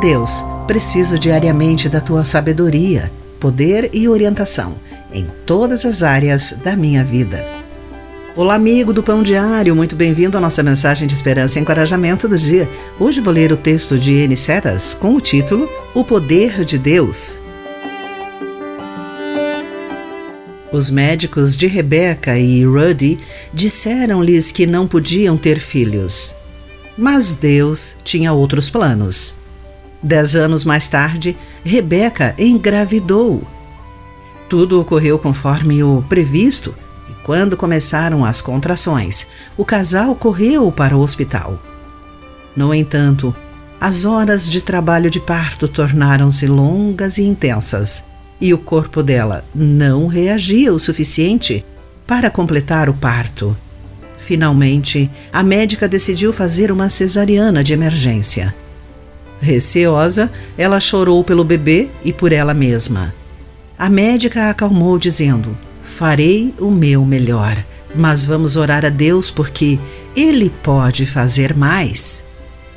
Deus, preciso diariamente da tua sabedoria, poder e orientação em todas as áreas da minha vida. Olá, amigo do Pão Diário, muito bem-vindo à nossa mensagem de esperança e encorajamento do dia. Hoje vou ler o texto de N. Com o título O Poder de Deus. Os médicos de Rebecca e Rudy disseram-lhes que não podiam ter filhos. Mas Deus tinha outros planos. Dez anos mais tarde, Rebeca engravidou. Tudo ocorreu conforme o previsto e, quando começaram as contrações, o casal correu para o hospital. No entanto, as horas de trabalho de parto tornaram-se longas e intensas e o corpo dela não reagia o suficiente para completar o parto. Finalmente, a médica decidiu fazer uma cesariana de emergência. Receosa, ela chorou pelo bebê e por ela mesma. A médica a acalmou, dizendo: Farei o meu melhor, mas vamos orar a Deus porque Ele pode fazer mais.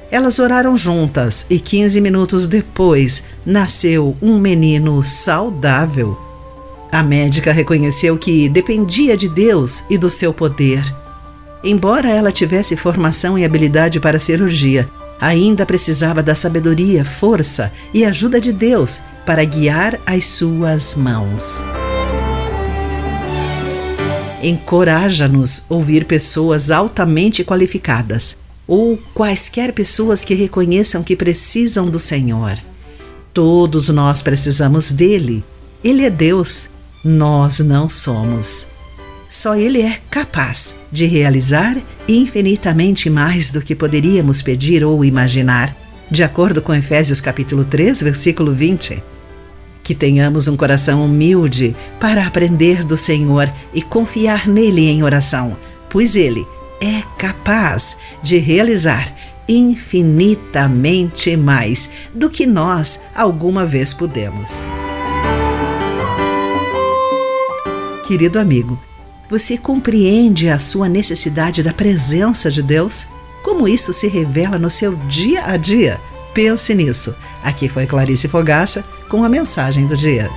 Elas oraram juntas e 15 minutos depois nasceu um menino saudável. A médica reconheceu que dependia de Deus e do seu poder. Embora ela tivesse formação e habilidade para cirurgia, ainda precisava da sabedoria, força e ajuda de Deus para guiar as suas mãos. Encoraja-nos ouvir pessoas altamente qualificadas ou quaisquer pessoas que reconheçam que precisam do Senhor. Todos nós precisamos dele. Ele é Deus, nós não somos. Só Ele é capaz de realizar infinitamente mais do que poderíamos pedir ou imaginar, de acordo com Efésios capítulo 3, versículo 20. Que tenhamos um coração humilde para aprender do Senhor e confiar nele em oração, pois Ele é capaz de realizar infinitamente mais do que nós alguma vez pudemos. Querido amigo, você compreende a sua necessidade da presença de Deus? Como isso se revela no seu dia a dia? Pense nisso. Aqui foi Clarice Fogaça com a mensagem do dia.